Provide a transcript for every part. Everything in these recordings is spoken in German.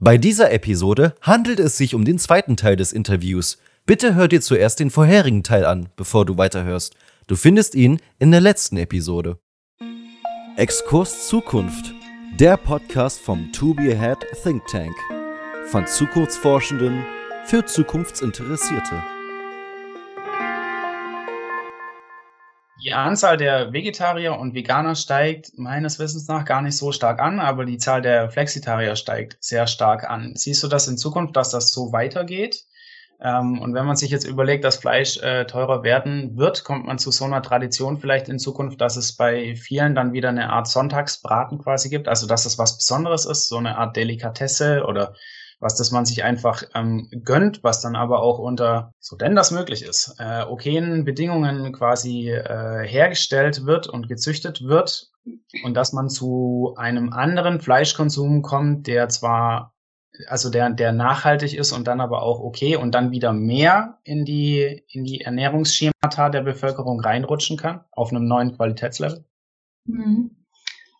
Bei dieser Episode handelt es sich um den zweiten Teil des Interviews. Bitte hör dir zuerst den vorherigen Teil an, bevor du weiterhörst. Du findest ihn in der letzten Episode. Exkurs Zukunft. Der Podcast vom To Be Ahead Think Tank. Von Zukunftsforschenden für Zukunftsinteressierte. Die Anzahl der Vegetarier und Veganer steigt meines Wissens nach gar nicht so stark an, aber die Zahl der Flexitarier steigt sehr stark an. Siehst du das in Zukunft, dass das so weitergeht? Ähm, und wenn man sich jetzt überlegt, dass Fleisch äh, teurer werden wird, kommt man zu so einer Tradition vielleicht in Zukunft, dass es bei vielen dann wieder eine Art Sonntagsbraten quasi gibt, also dass es was Besonderes ist, so eine Art Delikatesse oder was das man sich einfach ähm, gönnt, was dann aber auch unter, so denn das möglich ist, äh, okayen Bedingungen quasi äh, hergestellt wird und gezüchtet wird und dass man zu einem anderen Fleischkonsum kommt, der zwar also der, der nachhaltig ist und dann aber auch okay und dann wieder mehr in die, in die Ernährungsschemata der Bevölkerung reinrutschen kann, auf einem neuen Qualitätslevel? Mhm.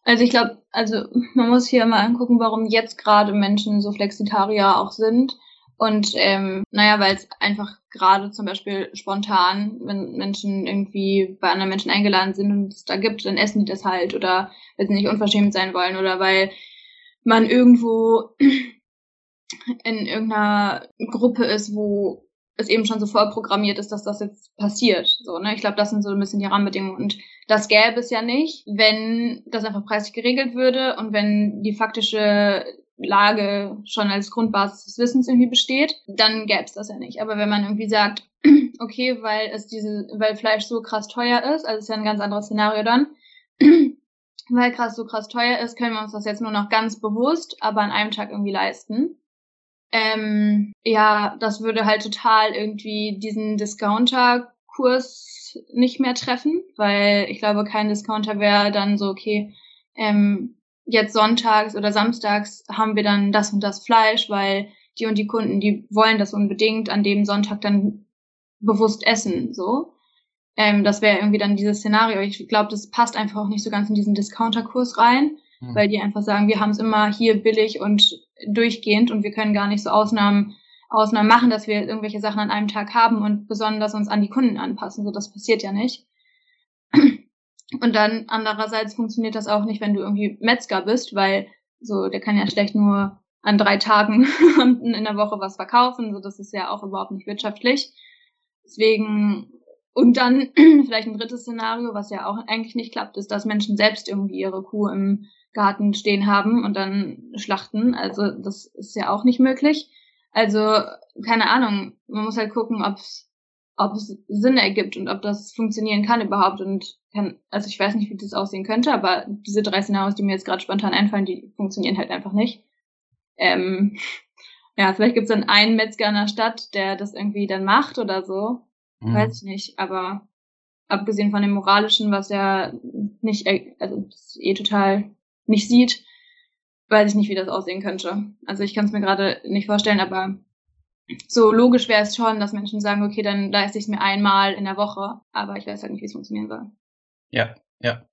Also ich glaube, also man muss hier mal angucken, warum jetzt gerade Menschen so Flexitarier auch sind. Und ähm, naja, weil es einfach gerade zum Beispiel spontan, wenn Menschen irgendwie bei anderen Menschen eingeladen sind und es da gibt, dann essen die das halt oder weil sie nicht unverschämt sein wollen oder weil man irgendwo in irgendeiner Gruppe ist, wo es eben schon so vorprogrammiert ist, dass das jetzt passiert. So, ne? Ich glaube, das sind so ein bisschen die Rahmenbedingungen. Und das gäbe es ja nicht, wenn das einfach preislich geregelt würde und wenn die faktische Lage schon als Grundbasis des Wissens irgendwie besteht, dann gäbe es das ja nicht. Aber wenn man irgendwie sagt, okay, weil es diese, weil Fleisch so krass teuer ist, also ist ja ein ganz anderes Szenario dann, weil krass so krass teuer ist, können wir uns das jetzt nur noch ganz bewusst, aber an einem Tag irgendwie leisten. Ähm, ja, das würde halt total irgendwie diesen Discounter-Kurs nicht mehr treffen, weil ich glaube, kein Discounter wäre dann so, okay, ähm, jetzt sonntags oder samstags haben wir dann das und das Fleisch, weil die und die Kunden, die wollen das unbedingt an dem Sonntag dann bewusst essen, so. Ähm, das wäre irgendwie dann dieses Szenario. Ich glaube, das passt einfach auch nicht so ganz in diesen Discounter-Kurs rein, mhm. weil die einfach sagen, wir haben es immer hier billig und durchgehend und wir können gar nicht so Ausnahmen, Ausnahmen machen, dass wir irgendwelche Sachen an einem Tag haben und besonders uns an die Kunden anpassen. So, das passiert ja nicht. Und dann andererseits funktioniert das auch nicht, wenn du irgendwie Metzger bist, weil so, der kann ja schlecht nur an drei Tagen in der Woche was verkaufen. So, das ist ja auch überhaupt nicht wirtschaftlich. Deswegen, und dann vielleicht ein drittes Szenario, was ja auch eigentlich nicht klappt, ist, dass Menschen selbst irgendwie ihre Kuh im Garten stehen haben und dann schlachten. Also das ist ja auch nicht möglich. Also keine Ahnung, man muss halt gucken, ob es ob es Sinn ergibt und ob das funktionieren kann überhaupt und kann, also ich weiß nicht, wie das aussehen könnte, aber diese drei Szenarios, die mir jetzt gerade spontan einfallen, die funktionieren halt einfach nicht. Ähm, ja, vielleicht gibt es dann einen Metzger in der Stadt, der das irgendwie dann macht oder so. Mhm. Weiß ich nicht, aber abgesehen von dem Moralischen, was ja nicht, also das ist eh total nicht sieht, weiß ich nicht, wie das aussehen könnte. Also ich kann es mir gerade nicht vorstellen, aber so logisch wäre es schon, dass Menschen sagen, okay, dann leiste ich es mir einmal in der Woche, aber ich weiß halt nicht, wie es funktionieren soll. Ja, ja.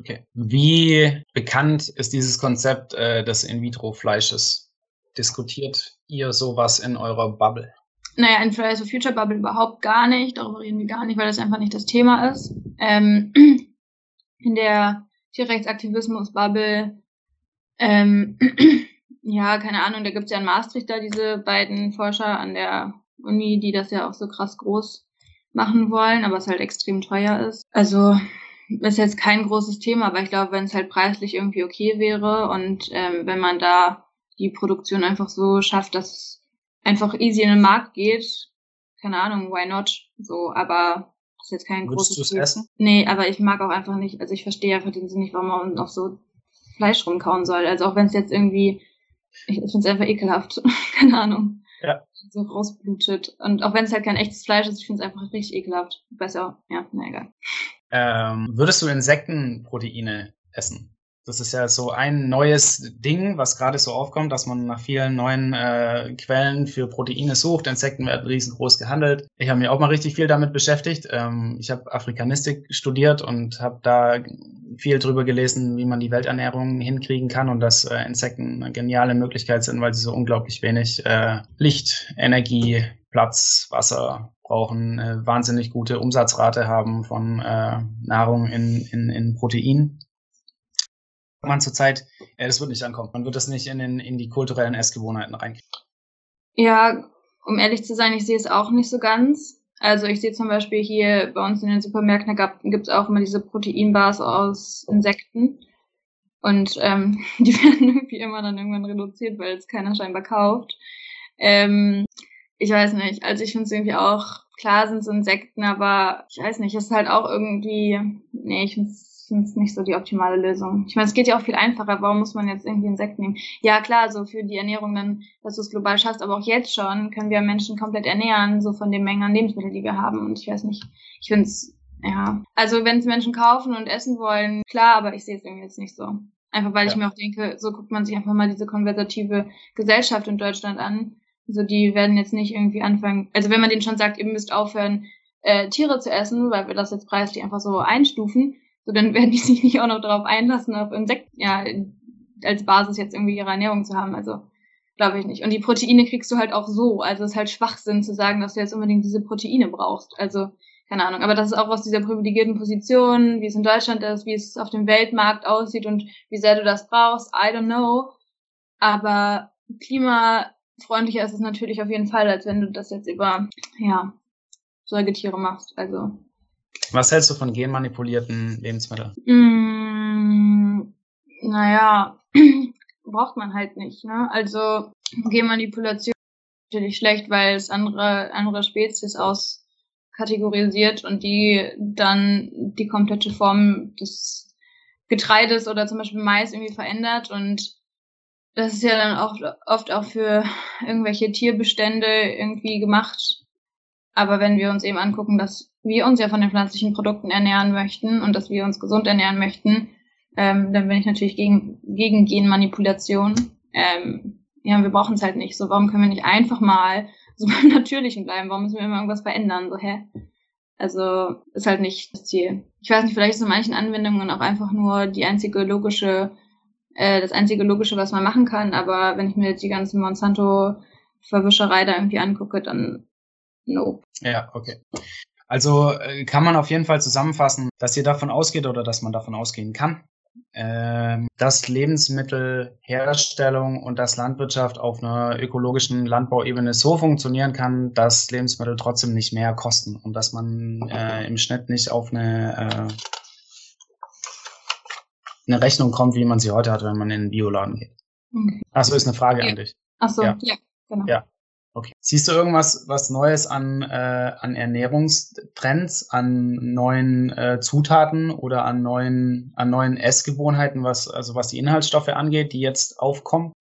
Okay. Wie bekannt ist dieses Konzept äh, des In-vitro-Fleisches? Diskutiert ihr sowas in eurer Bubble? Naja, in Fridays for Future Bubble überhaupt gar nicht. Darüber reden wir gar nicht, weil das einfach nicht das Thema ist. Ähm, in der Tierrechtsaktivismus-Bubble. Ähm, ja, keine Ahnung, da gibt's ja in Maastricht da diese beiden Forscher an der Uni, die das ja auch so krass groß machen wollen, aber es halt extrem teuer ist. Also ist jetzt kein großes Thema, aber ich glaube, wenn es halt preislich irgendwie okay wäre und ähm, wenn man da die Produktion einfach so schafft, dass es einfach easy in den Markt geht, keine Ahnung, why not? So, aber ist jetzt kein Würdest großes. du es essen? Nee, aber ich mag auch einfach nicht, also ich verstehe einfach den Sinn nicht, warum man noch so Fleisch rumkauen soll. Also auch wenn es jetzt irgendwie, ich, ich finde es einfach ekelhaft. Keine Ahnung. Ja. So rausblutet. Und auch wenn es halt kein echtes Fleisch ist, ich finde es einfach richtig ekelhaft. Besser, ja, na egal. Ähm, würdest du Insektenproteine essen? Das ist ja so ein neues Ding, was gerade so aufkommt, dass man nach vielen neuen äh, Quellen für Proteine sucht. Insekten werden riesengroß gehandelt. Ich habe mich auch mal richtig viel damit beschäftigt. Ähm, ich habe Afrikanistik studiert und habe da viel drüber gelesen, wie man die Welternährung hinkriegen kann und dass äh, Insekten eine geniale Möglichkeit sind, weil sie so unglaublich wenig äh, Licht, Energie, Platz, Wasser brauchen, eine wahnsinnig gute Umsatzrate haben von äh, Nahrung in, in, in Protein man zurzeit, äh, das wird nicht ankommen. Man wird das nicht in, den, in die kulturellen Essgewohnheiten rein. Ja, um ehrlich zu sein, ich sehe es auch nicht so ganz. Also ich sehe zum Beispiel hier bei uns in den Supermärkten, da gibt es auch immer diese Proteinbars aus Insekten. Und ähm, die werden irgendwie immer dann irgendwann reduziert, weil es keiner scheinbar kauft. Ähm, ich weiß nicht, also ich finde es irgendwie auch, klar sind es Insekten, aber ich weiß nicht, es ist halt auch irgendwie, nee, ich finde es finde es nicht so die optimale Lösung. Ich meine, es geht ja auch viel einfacher. Warum muss man jetzt irgendwie Insekten nehmen? Ja, klar, so für die Ernährung dann, dass du es global schaffst, aber auch jetzt schon können wir Menschen komplett ernähren, so von den Mengen an Lebensmitteln, die wir haben. Und ich weiß nicht, ich finde es, ja. Also wenn es Menschen kaufen und essen wollen, klar, aber ich sehe es irgendwie jetzt nicht so. Einfach weil ja. ich mir auch denke, so guckt man sich einfach mal diese konversative Gesellschaft in Deutschland an. So, die werden jetzt nicht irgendwie anfangen, also wenn man denen schon sagt, ihr müsst aufhören, äh, Tiere zu essen, weil wir das jetzt preislich einfach so einstufen, so, dann werden die sich nicht auch noch darauf einlassen, auf Insekten, ja, als Basis jetzt irgendwie ihre Ernährung zu haben. Also, glaube ich nicht. Und die Proteine kriegst du halt auch so. Also, es ist halt Schwachsinn zu sagen, dass du jetzt unbedingt diese Proteine brauchst. Also, keine Ahnung. Aber das ist auch aus dieser privilegierten Position, wie es in Deutschland ist, wie es auf dem Weltmarkt aussieht und wie sehr du das brauchst. I don't know. Aber klimafreundlicher ist es natürlich auf jeden Fall, als wenn du das jetzt über, ja, Säugetiere machst. Also, was hältst du von genmanipulierten Lebensmitteln? Mm, naja, braucht man halt nicht. Ne? Also Genmanipulation ist natürlich schlecht, weil es andere, andere Spezies auskategorisiert und die dann die komplette Form des Getreides oder zum Beispiel Mais irgendwie verändert und das ist ja dann auch oft auch für irgendwelche Tierbestände irgendwie gemacht. Aber wenn wir uns eben angucken, dass wir uns ja von den pflanzlichen Produkten ernähren möchten und dass wir uns gesund ernähren möchten, ähm, dann bin ich natürlich gegen, gegen Genmanipulation. Ähm, ja, wir brauchen es halt nicht. So, warum können wir nicht einfach mal so beim Natürlichen bleiben? Warum müssen wir immer irgendwas verändern? So, hä? Also ist halt nicht das Ziel. Ich weiß nicht, vielleicht ist in manchen Anwendungen auch einfach nur die einzige logische, äh, das einzige logische, was man machen kann. Aber wenn ich mir jetzt die ganze Monsanto-Verwischerei da irgendwie angucke, dann no. Ja, okay. Also äh, kann man auf jeden Fall zusammenfassen, dass ihr davon ausgeht oder dass man davon ausgehen kann, äh, dass Lebensmittelherstellung und dass Landwirtschaft auf einer ökologischen Landbauebene so funktionieren kann, dass Lebensmittel trotzdem nicht mehr kosten und dass man äh, im Schnitt nicht auf eine, äh, eine Rechnung kommt, wie man sie heute hat, wenn man in den Bioladen geht. Okay. Achso, ist eine Frage ja. an dich. Achso, ja. ja, genau. Ja, Okay. Siehst du irgendwas was Neues an, äh, an Ernährungstrends, an neuen äh, Zutaten oder an neuen, an neuen Essgewohnheiten, was, also was die Inhaltsstoffe angeht, die jetzt aufkommen?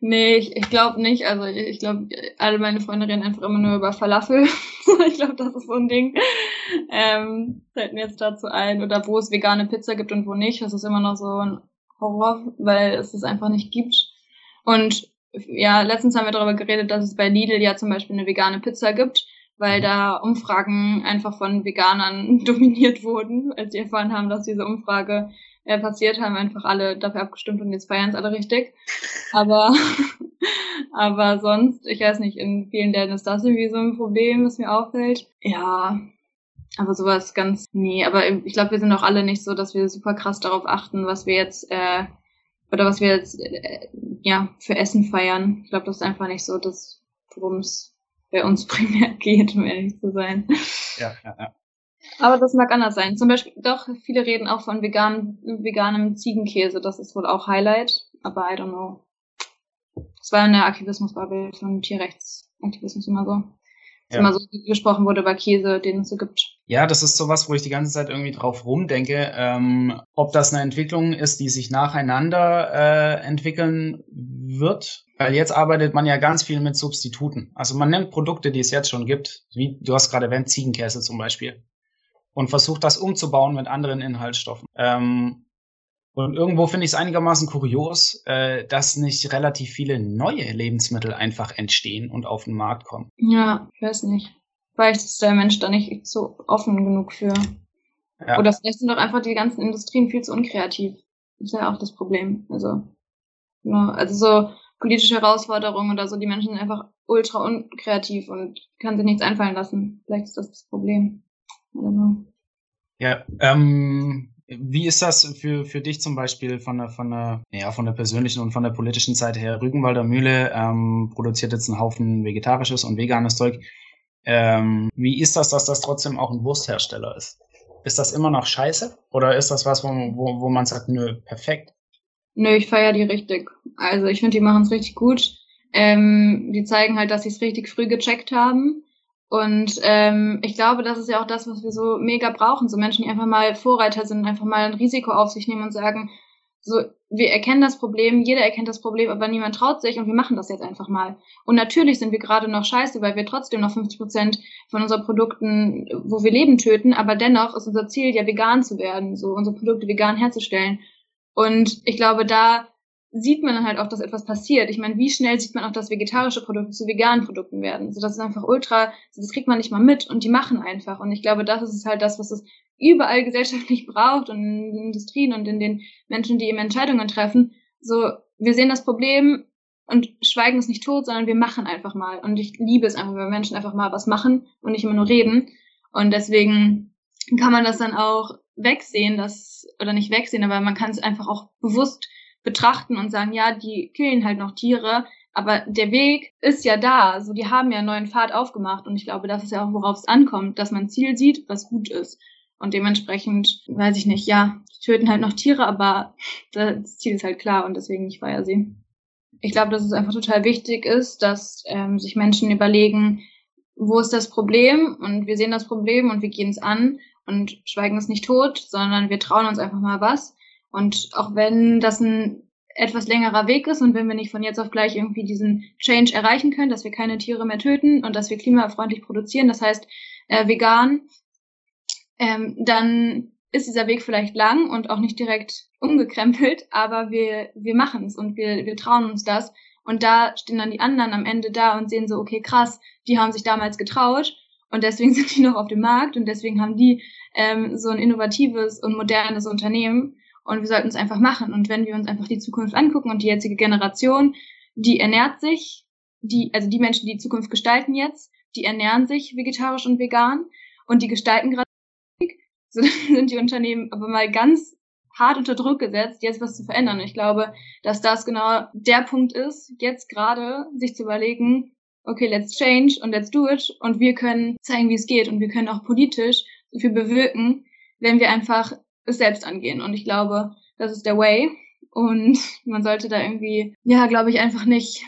Nee, ich, ich glaube nicht. Also ich, ich glaube, alle meine Freunde reden einfach immer nur über Falafel. ich glaube, das ist so ein Ding. Ähm, fällt mir jetzt dazu ein. Oder wo es vegane Pizza gibt und wo nicht. Das ist immer noch so ein Horror, weil es es einfach nicht gibt. Und ja, letztens haben wir darüber geredet, dass es bei Lidl ja zum Beispiel eine vegane Pizza gibt, weil mhm. da Umfragen einfach von Veganern dominiert wurden. Als sie erfahren haben, dass diese Umfrage äh, passiert, haben einfach alle dafür abgestimmt und jetzt feiern es alle richtig. Aber, aber sonst, ich weiß nicht, in vielen Läden ist das irgendwie so ein Problem, was mir auffällt. Ja, aber sowas ganz, nee, aber ich glaube, wir sind auch alle nicht so, dass wir super krass darauf achten, was wir jetzt äh, oder was wir jetzt äh, ja für Essen feiern. Ich glaube, das ist einfach nicht so, dass worum es bei uns primär geht, um ehrlich zu sein. Ja, ja, ja. Aber das mag anders sein. Zum Beispiel, doch, viele reden auch von vegan, veganem Ziegenkäse. Das ist wohl auch Highlight. Aber I don't know. Das war eine Aktivismusbubble von Tierrechtsaktivismus immer so ja. immer so gesprochen wurde über Käse, den es so gibt. Ja, das ist sowas, wo ich die ganze Zeit irgendwie drauf rumdenke, ähm, ob das eine Entwicklung ist, die sich nacheinander äh, entwickeln wird. Weil jetzt arbeitet man ja ganz viel mit Substituten. Also man nimmt Produkte, die es jetzt schon gibt, wie du hast gerade erwähnt, Ziegenkäse zum Beispiel, und versucht das umzubauen mit anderen Inhaltsstoffen. Ähm, Und irgendwo finde ich es einigermaßen kurios, äh, dass nicht relativ viele neue Lebensmittel einfach entstehen und auf den Markt kommen. Ja, ich weiß nicht. Vielleicht ist der Mensch da nicht so offen genug für. Ja. Oder vielleicht sind doch einfach die ganzen Industrien viel zu unkreativ. Das ist ja auch das Problem. Also, ja, also so politische Herausforderungen oder so, die Menschen sind einfach ultra unkreativ und kann sich nichts einfallen lassen. Vielleicht ist das das Problem. Ja, ähm, wie ist das für, für dich zum Beispiel von der, von der, ja, von der persönlichen und von der politischen Seite her? Rügenwalder Mühle ähm, produziert jetzt einen Haufen vegetarisches und veganes Zeug. Ähm, wie ist das, dass das trotzdem auch ein Wursthersteller ist? Ist das immer noch scheiße? Oder ist das was, wo, wo, wo man sagt, nö, perfekt? Nö, ich feiere die richtig. Also ich finde, die machen es richtig gut. Ähm, die zeigen halt, dass sie es richtig früh gecheckt haben. Und ähm, ich glaube, das ist ja auch das, was wir so mega brauchen. So Menschen, die einfach mal Vorreiter sind, einfach mal ein Risiko auf sich nehmen und sagen, so, wir erkennen das Problem, jeder erkennt das Problem, aber niemand traut sich und wir machen das jetzt einfach mal. Und natürlich sind wir gerade noch scheiße, weil wir trotzdem noch 50 Prozent von unseren Produkten, wo wir Leben töten, aber dennoch ist unser Ziel ja vegan zu werden, so unsere Produkte vegan herzustellen. Und ich glaube, da sieht man dann halt auch, dass etwas passiert. Ich meine, wie schnell sieht man auch, dass vegetarische Produkte zu veganen Produkten werden? So, das ist einfach ultra, das kriegt man nicht mal mit und die machen einfach. Und ich glaube, das ist halt das, was es überall gesellschaftlich braucht und in den Industrien und in den Menschen, die eben Entscheidungen treffen. So, wir sehen das Problem und schweigen es nicht tot, sondern wir machen einfach mal. Und ich liebe es einfach, wenn Menschen einfach mal was machen und nicht immer nur reden. Und deswegen kann man das dann auch wegsehen, dass, oder nicht wegsehen, aber man kann es einfach auch bewusst betrachten und sagen, ja, die killen halt noch Tiere, aber der Weg ist ja da. Also die haben ja einen neuen Pfad aufgemacht und ich glaube, das ist ja auch, worauf es ankommt, dass man ein Ziel sieht, was gut ist. Und dementsprechend, weiß ich nicht, ja, töten halt noch Tiere, aber das Ziel ist halt klar und deswegen ich feiere sie. Ich glaube, dass es einfach total wichtig ist, dass ähm, sich Menschen überlegen, wo ist das Problem und wir sehen das Problem und wir gehen es an und schweigen es nicht tot, sondern wir trauen uns einfach mal was und auch wenn das ein etwas längerer Weg ist und wenn wir nicht von jetzt auf gleich irgendwie diesen Change erreichen können, dass wir keine Tiere mehr töten und dass wir klimafreundlich produzieren, das heißt äh, vegan, ähm, dann ist dieser Weg vielleicht lang und auch nicht direkt umgekrempelt, aber wir, wir machen es und wir, wir trauen uns das. Und da stehen dann die anderen am Ende da und sehen so, okay, krass, die haben sich damals getraut und deswegen sind die noch auf dem Markt und deswegen haben die ähm, so ein innovatives und modernes Unternehmen und wir sollten es einfach machen. Und wenn wir uns einfach die Zukunft angucken und die jetzige Generation, die ernährt sich, die, also die Menschen, die, die Zukunft gestalten jetzt, die ernähren sich vegetarisch und vegan und die gestalten gerade, so sind die Unternehmen aber mal ganz hart unter Druck gesetzt, jetzt was zu verändern. Ich glaube, dass das genau der Punkt ist, jetzt gerade sich zu überlegen, okay, let's change und let's do it und wir können zeigen, wie es geht und wir können auch politisch so viel bewirken, wenn wir einfach es selbst angehen. Und ich glaube, das ist der Way. Und man sollte da irgendwie, ja, glaube ich, einfach nicht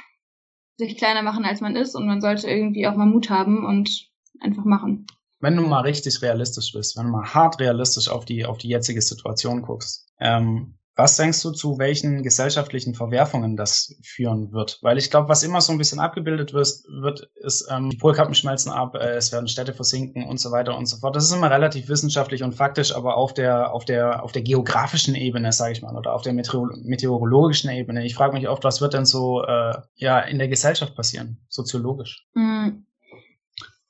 sich kleiner machen, als man ist. Und man sollte irgendwie auch mal Mut haben und einfach machen. Wenn du mal richtig realistisch bist, wenn du mal hart realistisch auf die, auf die jetzige Situation guckst, ähm, was denkst du, zu welchen gesellschaftlichen Verwerfungen das führen wird? Weil ich glaube, was immer so ein bisschen abgebildet wird, wird ist, ähm, die Polkappen schmelzen ab, äh, es werden Städte versinken und so weiter und so fort. Das ist immer relativ wissenschaftlich und faktisch, aber auf der, auf der, auf der geografischen Ebene, sage ich mal, oder auf der Meteor meteorologischen Ebene. Ich frage mich oft, was wird denn so äh, ja in der Gesellschaft passieren, soziologisch? Hm.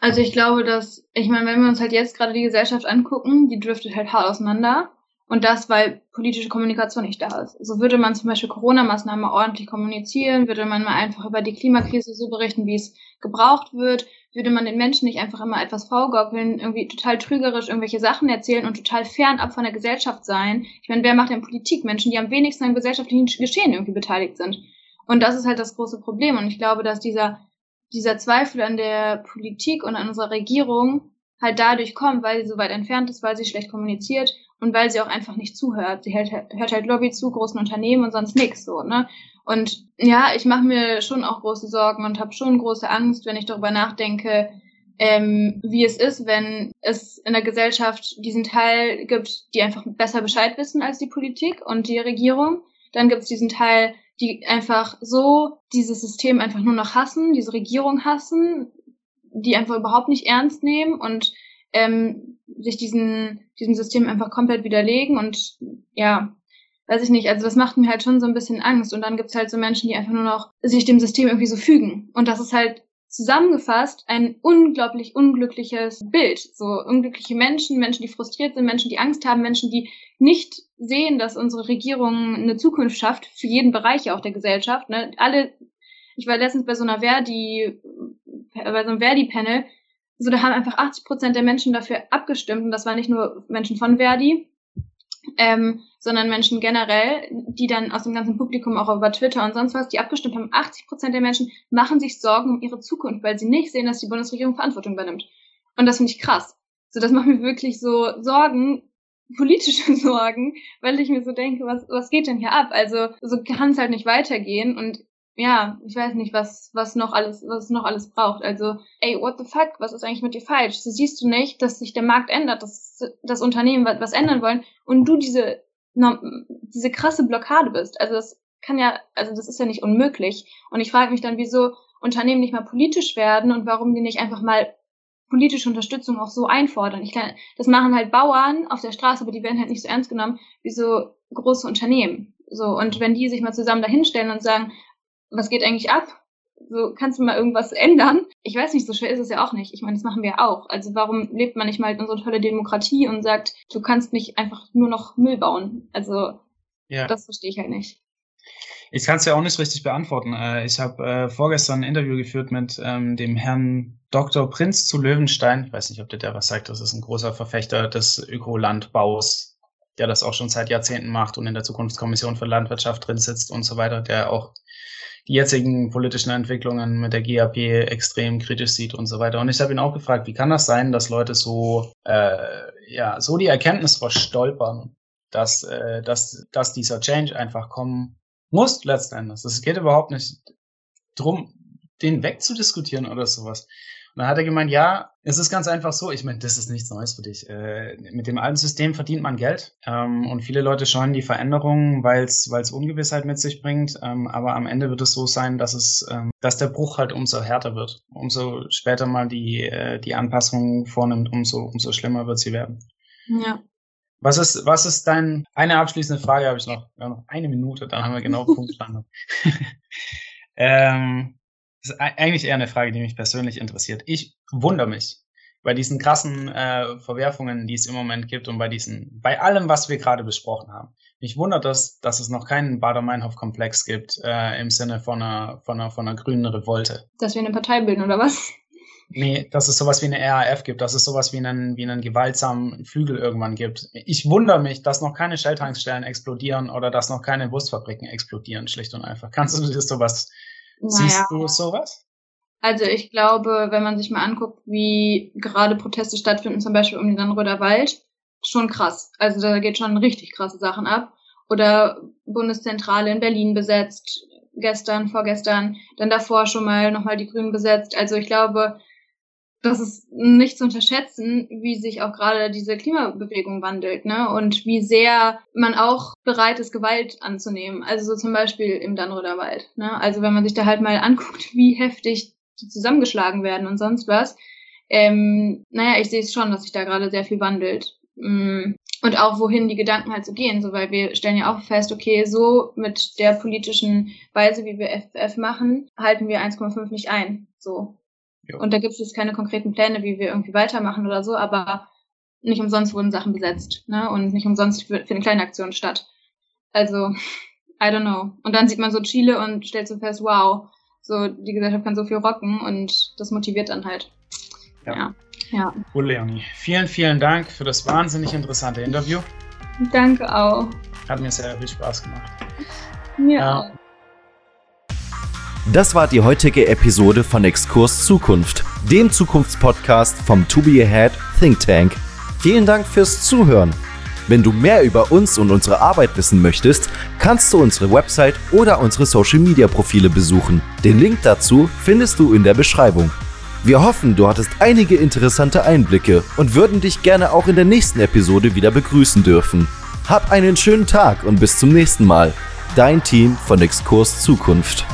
Also ich glaube, dass, ich meine, wenn wir uns halt jetzt gerade die Gesellschaft angucken, die driftet halt hart auseinander. Und das, weil politische Kommunikation nicht da ist. So würde man zum Beispiel Corona-Maßnahmen ordentlich kommunizieren, würde man mal einfach über die Klimakrise so berichten, wie es gebraucht wird, würde man den Menschen nicht einfach immer etwas vorgaukeln, irgendwie total trügerisch irgendwelche Sachen erzählen und total fernab von der Gesellschaft sein. Ich meine, wer macht denn Politik? Menschen, die am wenigsten am gesellschaftlichen Geschehen irgendwie beteiligt sind. Und das ist halt das große Problem. Und ich glaube, dass dieser, dieser Zweifel an der Politik und an unserer Regierung halt dadurch kommt, weil sie so weit entfernt ist, weil sie schlecht kommuniziert und weil sie auch einfach nicht zuhört. Sie hört, hört halt Lobby zu großen Unternehmen und sonst nix so, ne? Und ja, ich mache mir schon auch große Sorgen und habe schon große Angst, wenn ich darüber nachdenke, ähm, wie es ist, wenn es in der Gesellschaft diesen Teil gibt, die einfach besser Bescheid wissen als die Politik und die Regierung. Dann gibt es diesen Teil, die einfach so dieses System einfach nur noch hassen, diese Regierung hassen, die einfach überhaupt nicht ernst nehmen und ähm, sich diesen, diesem System einfach komplett widerlegen und ja, weiß ich nicht, also das macht mir halt schon so ein bisschen Angst. Und dann gibt's halt so Menschen, die einfach nur noch sich dem System irgendwie so fügen. Und das ist halt zusammengefasst ein unglaublich unglückliches Bild. So unglückliche Menschen, Menschen, die frustriert sind, Menschen, die Angst haben, Menschen, die nicht sehen, dass unsere Regierung eine Zukunft schafft, für jeden Bereich auch der Gesellschaft. Ne? Alle, ich war letztens bei so einer Verdi, bei so einem Verdi-Panel, so da haben einfach 80 Prozent der Menschen dafür abgestimmt und das waren nicht nur Menschen von Verdi, ähm, sondern Menschen generell, die dann aus dem ganzen Publikum auch über Twitter und sonst was, die abgestimmt haben, 80 Prozent der Menschen machen sich Sorgen um ihre Zukunft, weil sie nicht sehen, dass die Bundesregierung Verantwortung übernimmt. Und das finde ich krass. So, das macht mir wirklich so Sorgen, politische Sorgen, weil ich mir so denke, was, was geht denn hier ab? Also, so kann es halt nicht weitergehen und ja, ich weiß nicht, was, was noch alles, was noch alles braucht. Also, ey, what the fuck, was ist eigentlich mit dir falsch? So siehst du nicht, dass sich der Markt ändert, dass das Unternehmen was, was ändern wollen und du diese, diese krasse Blockade bist. Also das kann ja, also das ist ja nicht unmöglich. Und ich frage mich dann, wieso Unternehmen nicht mal politisch werden und warum die nicht einfach mal politische Unterstützung auch so einfordern. Ich kann, das machen halt Bauern auf der Straße, aber die werden halt nicht so ernst genommen wie so große Unternehmen. So, und wenn die sich mal zusammen dahinstellen und sagen, was geht eigentlich ab? So, kannst du mal irgendwas ändern? Ich weiß nicht, so schwer ist es ja auch nicht. Ich meine, das machen wir auch. Also warum lebt man nicht mal in so tolle Demokratie und sagt, du kannst nicht einfach nur noch Müll bauen? Also, ja. das verstehe ich halt nicht. Ich kann es ja auch nicht richtig beantworten. Äh, ich habe äh, vorgestern ein Interview geführt mit ähm, dem Herrn Dr. Prinz zu Löwenstein. Ich weiß nicht, ob der, der was sagt. Das ist ein großer Verfechter des Ökolandbaus, der das auch schon seit Jahrzehnten macht und in der Zukunftskommission für Landwirtschaft drin sitzt und so weiter, der auch die jetzigen politischen Entwicklungen mit der GAP extrem kritisch sieht und so weiter. Und ich habe ihn auch gefragt, wie kann das sein, dass Leute so, äh, ja, so die Erkenntnis verstolpern, dass, äh, dass, dass dieser Change einfach kommen muss letzten Endes. Es geht überhaupt nicht drum, den wegzudiskutieren oder sowas. Und dann hat er gemeint, ja, es ist ganz einfach so. Ich meine, das ist nichts Neues für dich. Äh, mit dem alten System verdient man Geld ähm, und viele Leute scheuen die Veränderungen, weil es Ungewissheit mit sich bringt. Ähm, aber am Ende wird es so sein, dass es, ähm, dass der Bruch halt umso härter wird. Umso später mal die äh, die Anpassung vornimmt, umso umso schlimmer wird sie werden. Ja. Was ist, was ist dein, eine abschließende Frage habe ich noch, ja, noch eine Minute, dann haben wir genau Punktlandung. ähm, ist eigentlich eher eine Frage, die mich persönlich interessiert. Ich wundere mich bei diesen krassen äh, Verwerfungen, die es im Moment gibt und bei diesen, bei allem, was wir gerade besprochen haben. Mich wundert das, dass es noch keinen Bader-Meinhof-Komplex gibt äh, im Sinne von einer, von, einer, von einer grünen Revolte. Dass wir eine Partei bilden, oder was? Nee, dass es sowas wie eine RAF gibt, dass es sowas wie einen, wie einen gewaltsamen Flügel irgendwann gibt. Ich wundere mich, dass noch keine Shelltankstellen explodieren oder dass noch keine Wurstfabriken explodieren, schlicht und einfach. Kannst du dir sowas naja. Siehst du sowas? Also ich glaube, wenn man sich mal anguckt, wie gerade Proteste stattfinden, zum Beispiel um den Dannröder Wald, schon krass. Also da geht schon richtig krasse Sachen ab. Oder Bundeszentrale in Berlin besetzt, gestern, vorgestern, dann davor schon mal nochmal die Grünen besetzt. Also ich glaube, das ist nicht zu unterschätzen, wie sich auch gerade diese Klimabewegung wandelt, ne? Und wie sehr man auch bereit ist, Gewalt anzunehmen. Also so zum Beispiel im Dannröder Wald, ne? Also wenn man sich da halt mal anguckt, wie heftig die zusammengeschlagen werden und sonst was. Ähm, naja, ich sehe es schon, dass sich da gerade sehr viel wandelt. Mm. Und auch wohin die Gedanken halt so gehen, so weil wir stellen ja auch fest, okay, so mit der politischen Weise, wie wir FF machen, halten wir 1,5 nicht ein. So. Ja. Und da gibt es jetzt keine konkreten Pläne, wie wir irgendwie weitermachen oder so, aber nicht umsonst wurden Sachen besetzt, ne? Und nicht umsonst finden kleine Aktionen statt. Also, I don't know. Und dann sieht man so Chile und stellt so fest, wow, so die Gesellschaft kann so viel rocken und das motiviert dann halt. Ja. ja. ja. Cool, Leonie. Vielen, vielen Dank für das wahnsinnig interessante Interview. Danke auch. Hat mir sehr viel Spaß gemacht. Mir ja. auch. Das war die heutige Episode von Exkurs Zukunft, dem Zukunftspodcast vom To Be Ahead Think Tank. Vielen Dank fürs Zuhören. Wenn du mehr über uns und unsere Arbeit wissen möchtest, kannst du unsere Website oder unsere Social Media Profile besuchen. Den Link dazu findest du in der Beschreibung. Wir hoffen, du hattest einige interessante Einblicke und würden dich gerne auch in der nächsten Episode wieder begrüßen dürfen. Hab einen schönen Tag und bis zum nächsten Mal. Dein Team von Exkurs Zukunft.